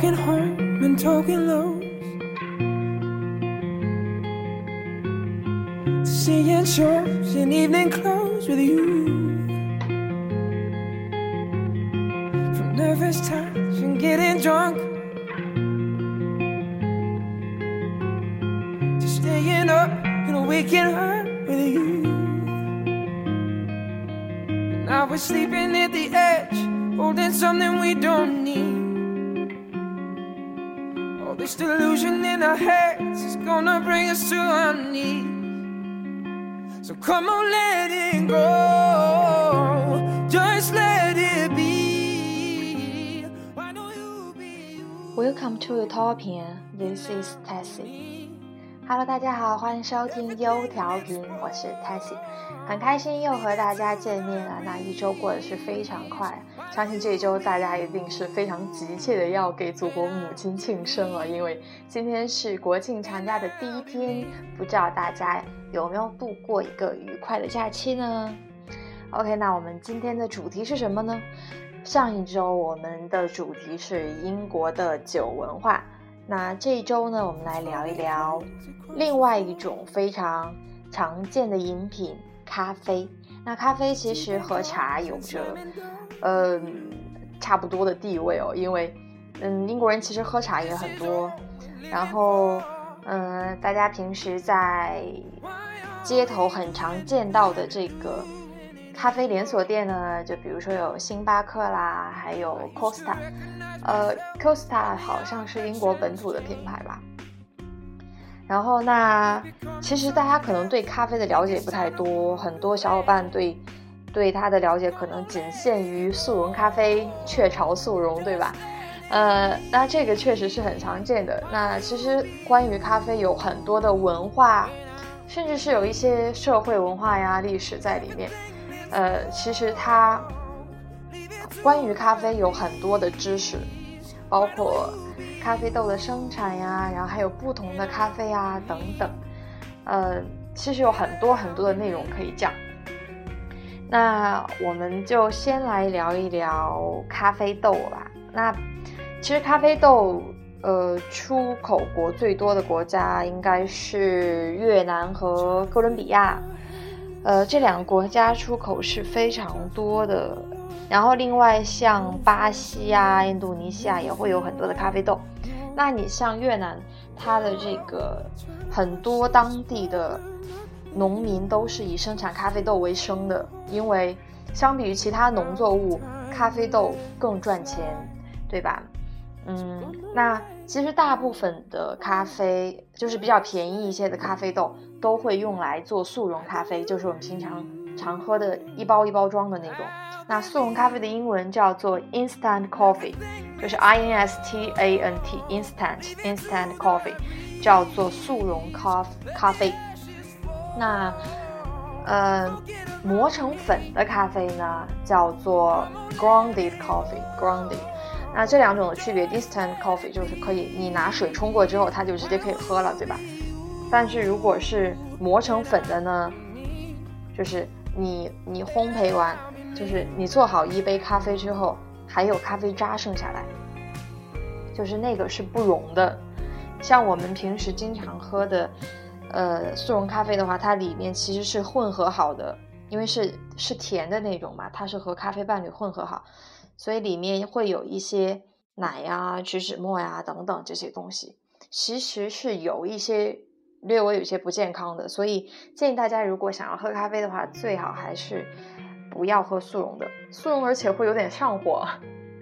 walking home and talking low. Seeing shows in evening clothes with you. From nervous touch and getting drunk. To staying up and waking up with you. And I was sleeping at the edge, holding something we don't need. All this delusion in our heads is gonna bring us to our knees. So come on, let it go. Just let it be. Why don't you be you? Welcome to Utopia. This is Tessie. Hello，大家好，欢迎收听优调频，我是 Tessie，很开心又和大家见面了。那一周过得是非常快， 相信这一周大家一定是非常急切的要给祖国母亲庆生了，因为今天是国庆长假的第一天，不知道大家有没有度过一个愉快的假期呢？OK，那我们今天的主题是什么呢？上一周我们的主题是英国的酒文化。那这一周呢，我们来聊一聊另外一种非常常见的饮品——咖啡。那咖啡其实和茶有着，嗯，差不多的地位哦，因为，嗯，英国人其实喝茶也很多。然后，嗯，大家平时在街头很常见到的这个咖啡连锁店呢，就比如说有星巴克啦，还有 Costa。呃，Costa 好像是英国本土的品牌吧。然后，那其实大家可能对咖啡的了解不太多，很多小伙伴对对它的了解可能仅限于速溶咖啡、雀巢速溶，对吧？呃，那这个确实是很常见的。那其实关于咖啡有很多的文化，甚至是有一些社会文化呀、历史在里面。呃，其实它。关于咖啡有很多的知识，包括咖啡豆的生产呀，然后还有不同的咖啡啊等等，呃，其实有很多很多的内容可以讲。那我们就先来聊一聊咖啡豆吧。那其实咖啡豆，呃，出口国最多的国家应该是越南和哥伦比亚，呃，这两个国家出口是非常多的。然后，另外像巴西啊、印度尼西亚也会有很多的咖啡豆。那你像越南，它的这个很多当地的农民都是以生产咖啡豆为生的，因为相比于其他农作物，咖啡豆更赚钱，对吧？嗯，那其实大部分的咖啡就是比较便宜一些的咖啡豆，都会用来做速溶咖啡，就是我们平常常喝的一包一包装的那种。那速溶咖啡的英文叫做 instant coffee，就是 I N S T A N T instant instant coffee，叫做速溶咖咖啡。那呃磨成粉的咖啡呢，叫做 grounded coffee grounded。那这两种的区别，distant coffee 就是可以你拿水冲过之后，它就直接可以喝了，对吧？但是如果是磨成粉的呢，就是你你烘焙完。就是你做好一杯咖啡之后，还有咖啡渣剩下来，就是那个是不溶的。像我们平时经常喝的，呃，速溶咖啡的话，它里面其实是混合好的，因为是是甜的那种嘛，它是和咖啡伴侣混合好，所以里面会有一些奶呀、植脂末呀等等这些东西，其实是有一些略微有些不健康的。所以建议大家，如果想要喝咖啡的话，最好还是。不要喝速溶的，速溶而且会有点上火。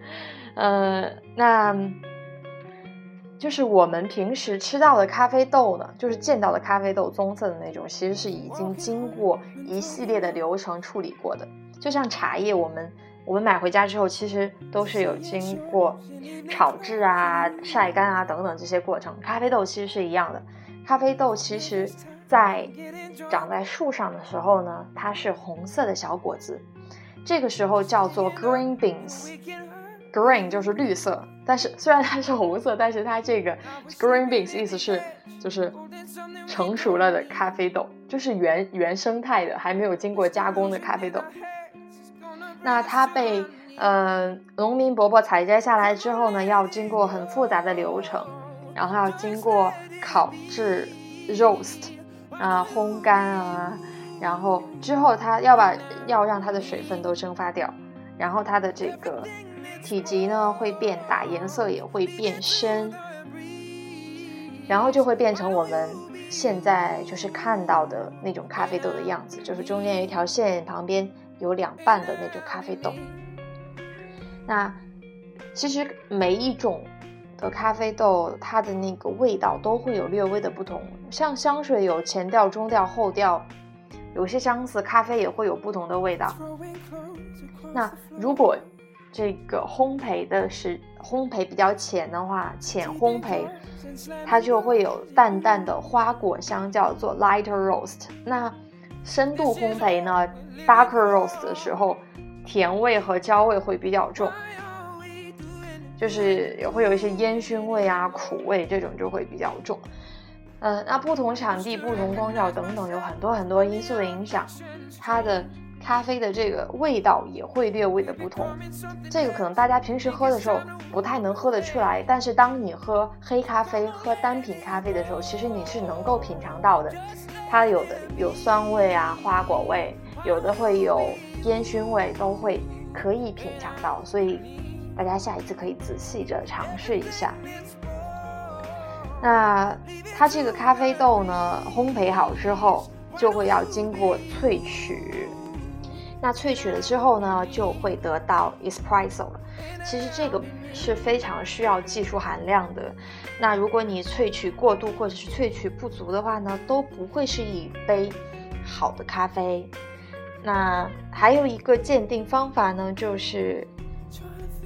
呃，那就是我们平时吃到的咖啡豆呢，就是见到的咖啡豆棕色的那种，其实是已经经过一系列的流程处理过的。就像茶叶，我们我们买回家之后，其实都是有经过炒制啊、晒干啊等等这些过程。咖啡豆其实是一样的，咖啡豆其实。在长在树上的时候呢，它是红色的小果子，这个时候叫做 green beans。Green 就是绿色，但是虽然它是红色，但是它这个 green beans 意思是就是成熟了的咖啡豆，就是原原生态的，还没有经过加工的咖啡豆。那它被呃，农民伯伯采摘下来之后呢，要经过很复杂的流程，然后要经过烤制 （roast） 啊，烘干啊，然后之后它要把要让它的水分都蒸发掉，然后它的这个体积呢会变大，颜色也会变深，然后就会变成我们现在就是看到的那种咖啡豆的样子，就是中间有一条线，旁边有两半的那种咖啡豆。那其实每一种的咖啡豆，它的那个味道都会有略微的不同。像香水有前调、中调、后调，有些相似，咖啡也会有不同的味道。那如果这个烘焙的是烘焙比较浅的话，浅烘焙，它就会有淡淡的花果香，叫做 lighter roast。那深度烘焙呢，darker roast 的时候。甜味和焦味会比较重，就是也会有一些烟熏味啊、苦味，这种就会比较重。嗯，那不同产地、不同光照等等，有很多很多因素的影响，它的咖啡的这个味道也会略微的不同。这个可能大家平时喝的时候不太能喝得出来，但是当你喝黑咖啡、喝单品咖啡的时候，其实你是能够品尝到的。它有的有酸味啊、花果味，有的会有。烟熏味都会可以品尝到，所以大家下一次可以仔细着尝试一下。那它这个咖啡豆呢，烘焙好之后就会要经过萃取，那萃取了之后呢，就会得到 espresso 了。其实这个是非常需要技术含量的。那如果你萃取过度或者是萃取不足的话呢，都不会是一杯好的咖啡。那还有一个鉴定方法呢，就是，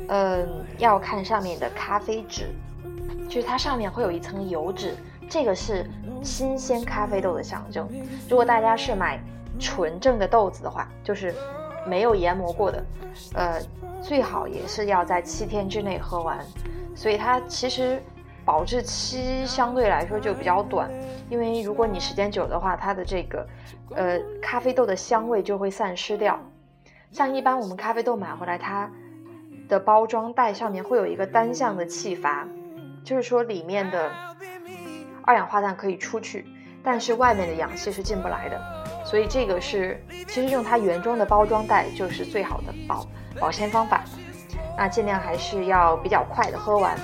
嗯，要看上面的咖啡纸，就是它上面会有一层油脂，这个是新鲜咖啡豆的象征。如果大家是买纯正的豆子的话，就是没有研磨过的，呃，最好也是要在七天之内喝完。所以它其实保质期相对来说就比较短。因为如果你时间久的话，它的这个，呃，咖啡豆的香味就会散失掉。像一般我们咖啡豆买回来，它的包装袋上面会有一个单向的气阀，就是说里面的二氧化碳可以出去，但是外面的氧气是进不来的。所以这个是其实用它原装的包装袋就是最好的保保鲜方法。那尽量还是要比较快的喝完。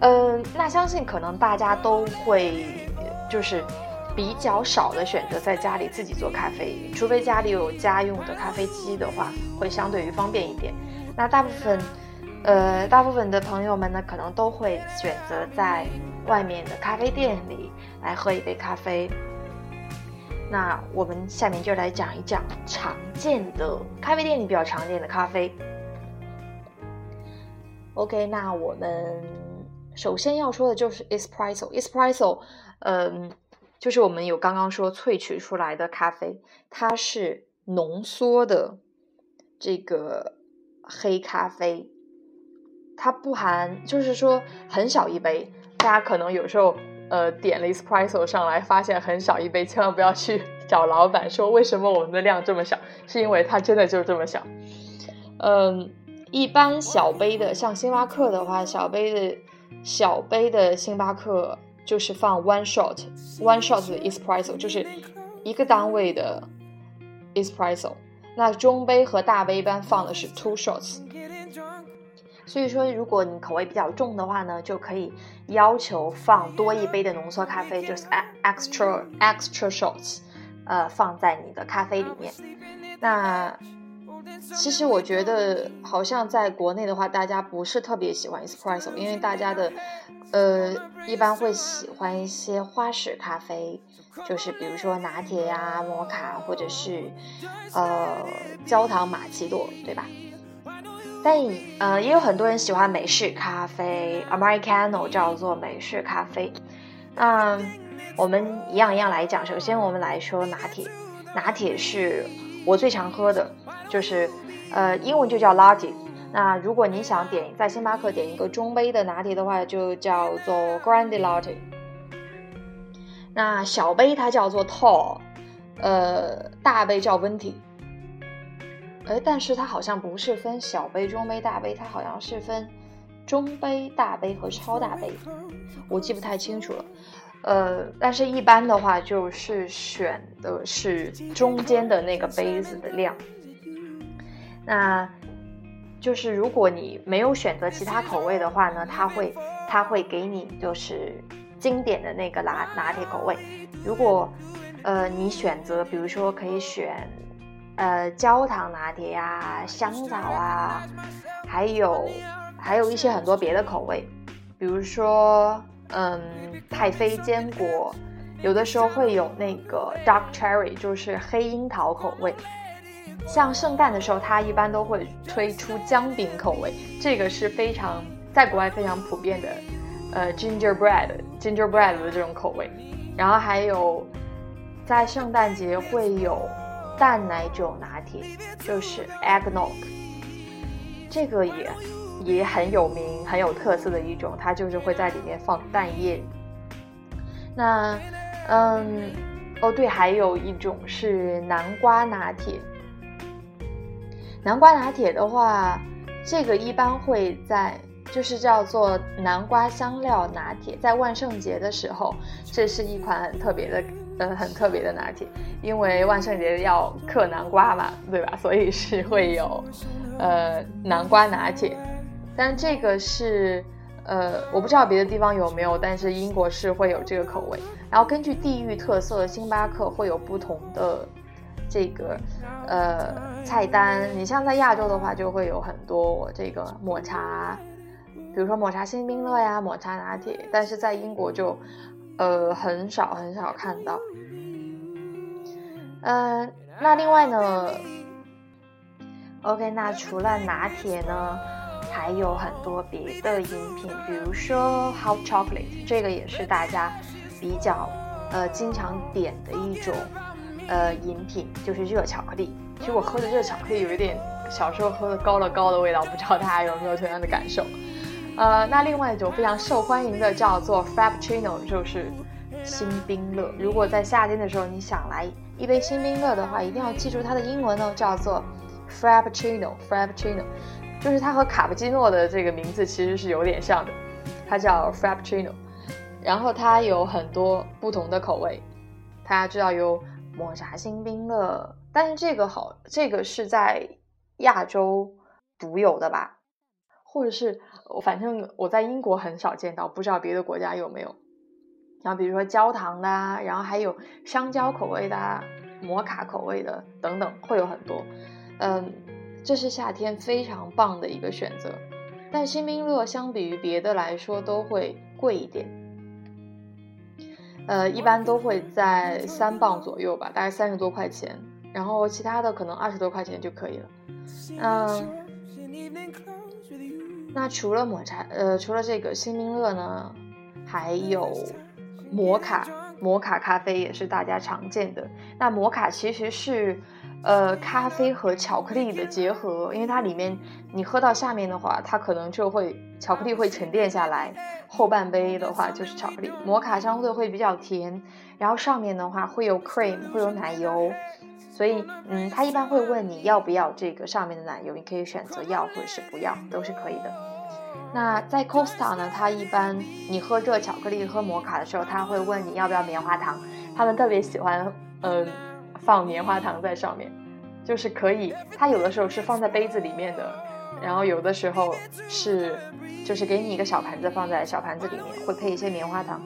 嗯，那相信可能大家都会。就是比较少的选择在家里自己做咖啡，除非家里有家用的咖啡机的话，会相对于方便一点。那大部分，呃，大部分的朋友们呢，可能都会选择在外面的咖啡店里来喝一杯咖啡。那我们下面就来讲一讲常见的咖啡店里比较常见的咖啡。OK，那我们首先要说的就是 espresso，espresso。嗯，就是我们有刚刚说萃取出来的咖啡，它是浓缩的这个黑咖啡，它不含，就是说很小一杯。大家可能有时候呃点了 espresso 上来，发现很小一杯，千万不要去 找老板说为什么我们的量这么小，是因为它真的就是这么小。嗯，一般小杯的，像星巴克的话，小杯的小杯的星巴克。就是放 one shot，one shot 的 espresso，就是一个单位的 espresso。那中杯和大杯一般放的是 two shots。所以说，如果你口味比较重的话呢，就可以要求放多一杯的浓缩咖啡，就是 extra extra shots，呃，放在你的咖啡里面。那其实我觉得，好像在国内的话，大家不是特别喜欢 espresso，因为大家的，呃，一般会喜欢一些花式咖啡，就是比如说拿铁呀、摩卡，或者是呃焦糖玛奇朵，对吧？但呃，也有很多人喜欢美式咖啡，Americano 叫做美式咖啡。那我们一样一样来讲，首先我们来说拿铁，拿铁是我最常喝的。就是，呃，英文就叫 latte。那如果你想点在星巴克点一个中杯的拿铁的话，就叫做 grande latte。那小杯它叫做 tall，呃，大杯叫 venti。哎，但是它好像不是分小杯、中杯、大杯，它好像是分中杯、大杯和超大杯，我记不太清楚了。呃，但是一般的话就是选的是中间的那个杯子的量。那就是如果你没有选择其他口味的话呢，它会它会给你就是经典的那个拿拿铁口味。如果呃你选择，比如说可以选呃焦糖拿铁呀、香枣啊，还有还有一些很多别的口味，比如说。嗯，太妃坚果，有的时候会有那个 dark cherry，就是黑樱桃口味。像圣诞的时候，它一般都会推出姜饼口味，这个是非常在国外非常普遍的，呃，gingerbread gingerbread 的这种口味。然后还有在圣诞节会有淡奶酒拿铁，就是 eggnog，这个也。也很有名、很有特色的一种，它就是会在里面放蛋液。那，嗯，哦对，还有一种是南瓜拿铁。南瓜拿铁的话，这个一般会在，就是叫做南瓜香料拿铁，在万圣节的时候，这是一款很特别的，呃，很特别的拿铁，因为万圣节要嗑南瓜嘛，对吧？所以是会有，呃，南瓜拿铁。但这个是，呃，我不知道别的地方有没有，但是英国是会有这个口味。然后根据地域特色，星巴克会有不同的这个呃菜单。你像在亚洲的话，就会有很多我这个抹茶，比如说抹茶星冰乐呀、抹茶拿铁。但是在英国就呃很少很少看到。嗯，那另外呢，OK，那除了拿铁呢？还有很多别的饮品，比如说 hot chocolate，这个也是大家比较呃经常点的一种呃饮品，就是热巧克力。其实我喝的热巧克力有一点小时候喝的高乐高的味道，不知道大家有没有同样的感受？呃，那另外一种非常受欢迎的叫做 frappuccino，就是新冰乐。如果在夏天的时候你想来一杯新冰乐的话，一定要记住它的英文哦，叫做 frappuccino，frappuccino。就是它和卡布奇诺的这个名字其实是有点像的，它叫 Frappuccino，然后它有很多不同的口味，大家知道有抹茶星冰乐，但是这个好，这个是在亚洲独有的吧，或者是反正我在英国很少见到，不知道别的国家有没有。然后比如说焦糖的，然后还有香蕉口味的、啊摩卡口味的等等，会有很多，嗯。这是夏天非常棒的一个选择，但新冰乐相比于别的来说都会贵一点，呃，一般都会在三磅左右吧，大概三十多块钱，然后其他的可能二十多块钱就可以了。嗯，那除了抹茶，呃，除了这个星冰乐呢，还有摩卡，摩卡咖啡也是大家常见的。那摩卡其实是。呃，咖啡和巧克力的结合，因为它里面你喝到下面的话，它可能就会巧克力会沉淀下来，后半杯的话就是巧克力。摩卡相对会比较甜，然后上面的话会有 cream，会有奶油，所以嗯，他一般会问你要不要这个上面的奶油，你可以选择要或者是不要，都是可以的。那在 Costa 呢，他一般你喝热巧克力喝摩卡的时候，他会问你要不要棉花糖，他们特别喜欢嗯。放棉花糖在上面，就是可以。它有的时候是放在杯子里面的，然后有的时候是，就是给你一个小盘子放在小盘子里面，会配一些棉花糖。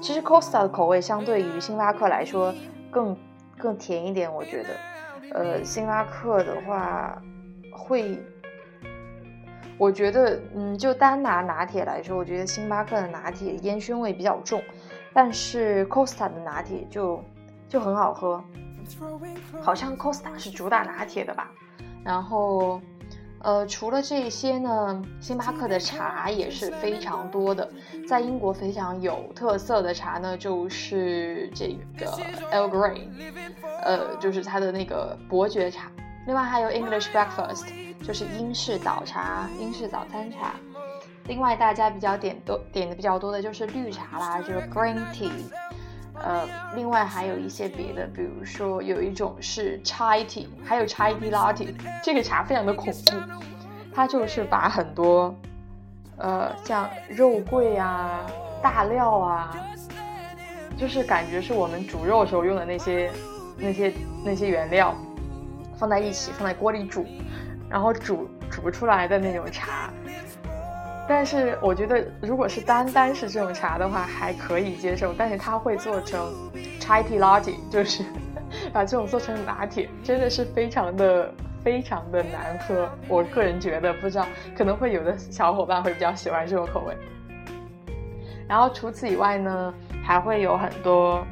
其实 Costa 的口味相对于星巴克来说更更甜一点，我觉得。呃，星巴克的话会，我觉得，嗯，就单拿拿铁来说，我觉得星巴克的拿铁烟熏味比较重，但是 Costa 的拿铁就就很好喝。好像 Costa 是主打拿铁的吧，然后，呃，除了这些呢，星巴克的茶也是非常多的。在英国非常有特色的茶呢，就是这个 Earl Grey，呃，就是它的那个伯爵茶。另外还有 English Breakfast，就是英式早茶、英式早餐茶。另外大家比较点多点的比较多的就是绿茶啦，就是 Green Tea。呃，另外还有一些别的，比如说有一种是 chai tea，还有 chai tea latte，这个茶非常的恐怖，它就是把很多呃像肉桂啊、大料啊，就是感觉是我们煮肉时候用的那些那些那些原料放在一起，放在锅里煮，然后煮煮不出来的那种茶。但是我觉得，如果是单单是这种茶的话，还可以接受。但是它会做成 chai tea latte，就是把这种做成拿铁，真的是非常的非常的难喝。我个人觉得，不知道可能会有的小伙伴会比较喜欢这种口味。然后除此以外呢，还会有很多，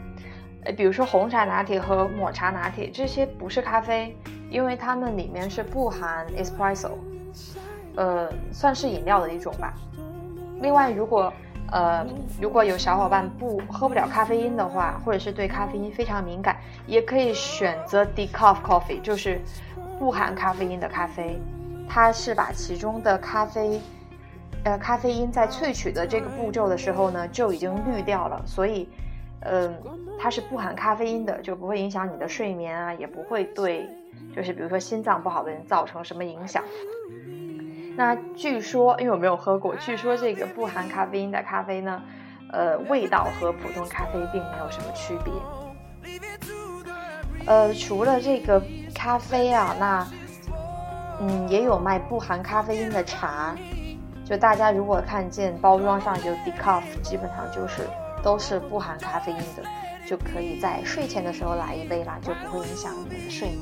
呃，比如说红茶拿铁和抹茶拿铁，这些不是咖啡，因为它们里面是不含 espresso。呃，算是饮料的一种吧。另外，如果呃如果有小伙伴不喝不了咖啡因的话，或者是对咖啡因非常敏感，也可以选择 decaf coffee，就是不含咖啡因的咖啡。它是把其中的咖啡呃咖啡因在萃取的这个步骤的时候呢就已经滤掉了，所以嗯它是不含咖啡因的，就不会影响你的睡眠啊，也不会对就是比如说心脏不好的人造成什么影响。那据说，因为我没有喝过，据说这个不含咖啡因的咖啡呢，呃，味道和普通咖啡并没有什么区别。呃，除了这个咖啡啊，那嗯，也有卖不含咖啡因的茶。就大家如果看见包装上就 decaf，基本上就是都是不含咖啡因的，就可以在睡前的时候来一杯啦，就不会影响你的睡眠。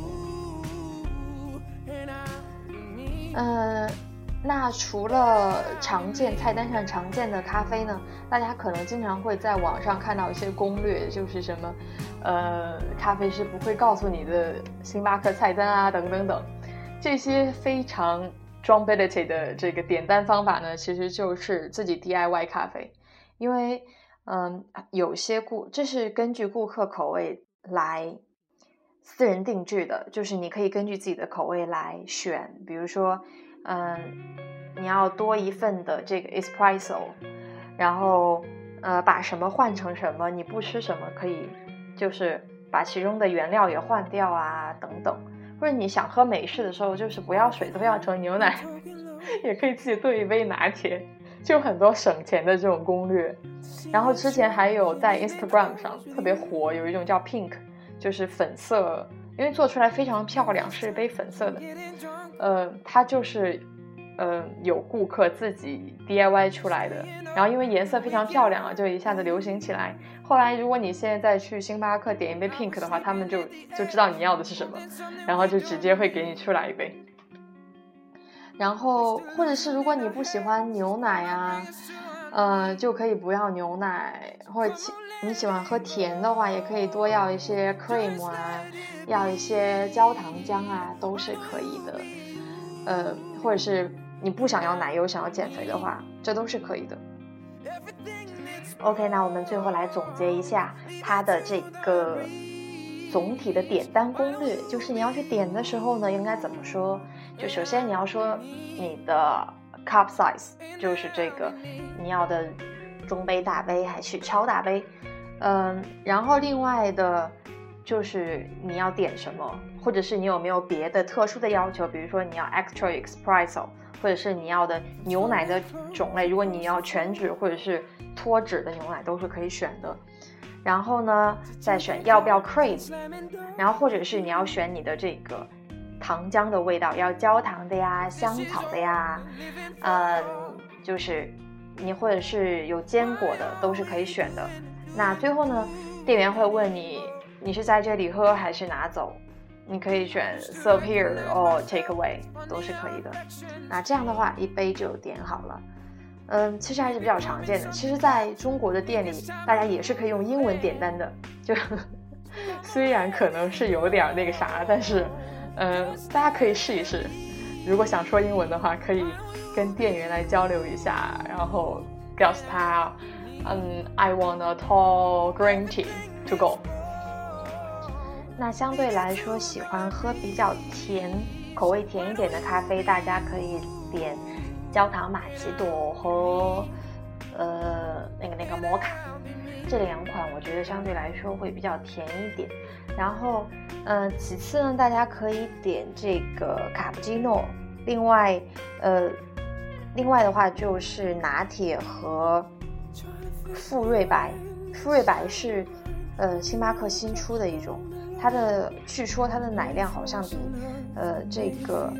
嗯。那除了常见菜单上常见的咖啡呢？大家可能经常会在网上看到一些攻略，就是什么，呃，咖啡师不会告诉你的星巴克菜单啊，等等等。这些非常 drumbility 的这个点单方法呢，其实就是自己 DIY 咖啡，因为，嗯，有些顾这是根据顾客口味来私人定制的，就是你可以根据自己的口味来选，比如说。嗯，你要多一份的这个 espresso，然后呃把什么换成什么，你不吃什么可以，就是把其中的原料也换掉啊等等，或者你想喝美式的时候，就是不要水都要成牛奶，也可以自己兑一杯拿铁，就很多省钱的这种攻略。然后之前还有在 Instagram 上特别火，有一种叫 pink，就是粉色，因为做出来非常漂亮，是一杯粉色的。呃，它就是，呃，有顾客自己 DIY 出来的，然后因为颜色非常漂亮啊，就一下子流行起来。后来，如果你现在再去星巴克点一杯 pink 的话，他们就就知道你要的是什么，然后就直接会给你出来一杯。然后，或者是如果你不喜欢牛奶啊，呃，就可以不要牛奶，或者你喜欢喝甜的话，也可以多要一些 cream 啊，要一些焦糖浆啊，都是可以的。呃，或者是你不想要奶油，想要减肥的话，这都是可以的。OK，那我们最后来总结一下它的这个总体的点单攻略，就是你要去点的时候呢，应该怎么说？就首先你要说你的 cup size，就是这个你要的中杯、大杯还是超大杯？嗯，然后另外的。就是你要点什么，或者是你有没有别的特殊的要求，比如说你要 extra espresso，或者是你要的牛奶的种类，如果你要全脂或者是脱脂的牛奶都是可以选的。然后呢，再选要不要 cream，然后或者是你要选你的这个糖浆的味道，要焦糖的呀、香草的呀，嗯，就是你或者是有坚果的都是可以选的。那最后呢，店员会问你。你是在这里喝还是拿走？你可以选 serve here or take away，都是可以的。那这样的话，一杯就点好了。嗯，其实还是比较常见的。其实在中国的店里，大家也是可以用英文点单的。就 虽然可能是有点那个啥，但是，嗯，大家可以试一试。如果想说英文的话，可以跟店员来交流一下，然后告诉他，嗯，I want a tall green tea to go。那相对来说，喜欢喝比较甜、口味甜一点的咖啡，大家可以点焦糖玛奇朵和呃那个那个摩卡，这两款我觉得相对来说会比较甜一点。然后，嗯，其次呢，大家可以点这个卡布奇诺。另外，呃，另外的话就是拿铁和馥芮白。馥芮白是呃星巴克新出的一种，它的据说它的奶量好像比呃这个。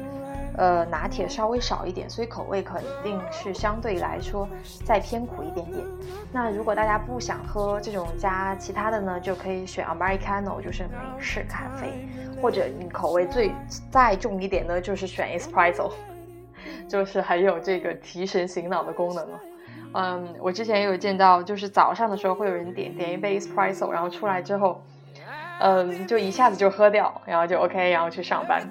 呃，拿铁稍微少一点，所以口味肯定是相对来说再偏苦一点点。那如果大家不想喝这种加其他的呢，就可以选 Americano，就是美式咖啡，或者你口味最再重一点呢，就是选 Espresso，就是还有这个提神醒脑的功能了。嗯，我之前也有见到，就是早上的时候会有人点点一杯 Espresso，然后出来之后，嗯，就一下子就喝掉，然后就 OK，然后去上班。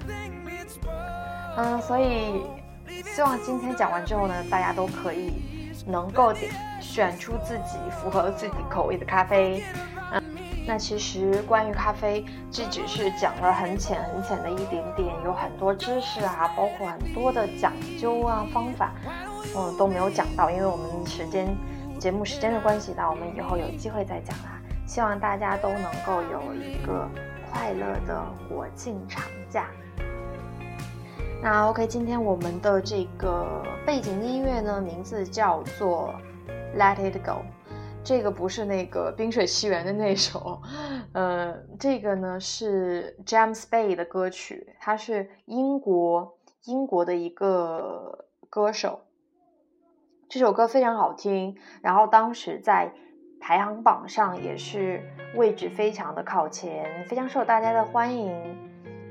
嗯，所以希望今天讲完之后呢，大家都可以能够点选出自己符合自己口味的咖啡。嗯，那其实关于咖啡，这只是讲了很浅很浅的一点点，有很多知识啊，包括很多的讲究啊方法，嗯都没有讲到，因为我们时间节目时间的关系，那我们以后有机会再讲啦。希望大家都能够有一个快乐的国庆长假。那 OK，今天我们的这个背景音乐呢，名字叫做《Let It Go》，这个不是那个《冰雪奇缘》的那首，呃，这个呢是 James Bay 的歌曲，他是英国英国的一个歌手，这首歌非常好听，然后当时在排行榜上也是位置非常的靠前，非常受大家的欢迎，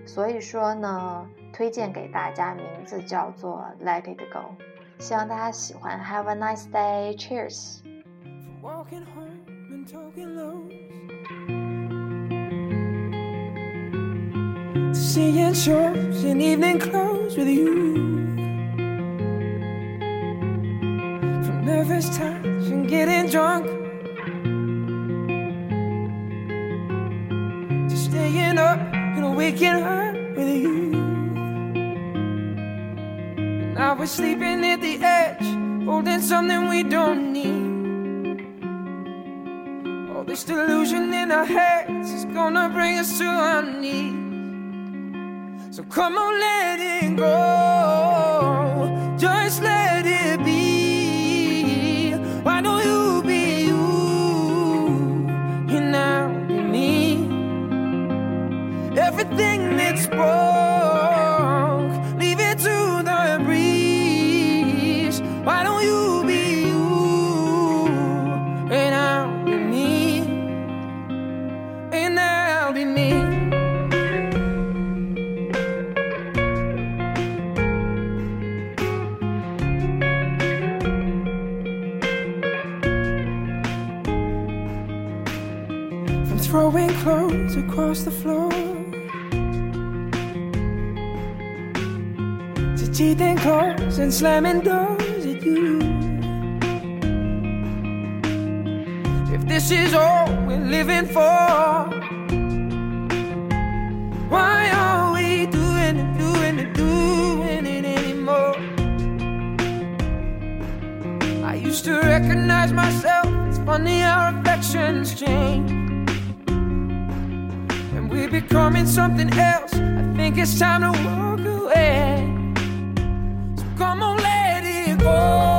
所以说呢。推荐给大家，名字叫做《Let It Go》，希望大家喜欢。Have a nice day. Cheers. Seeing shows in evening clothes with you. From nervous touch and getting drunk. To staying up and waking up We're sleeping at the edge, holding something we don't need. All this delusion in our heads is gonna bring us to our knees. So come on, let it go. Slamming doors at you. If this is all we're living for, why are we doing it, doing it, doing it anymore? I used to recognize myself. It's funny how affections change And we're becoming something else. I think it's time to walk away. Oh.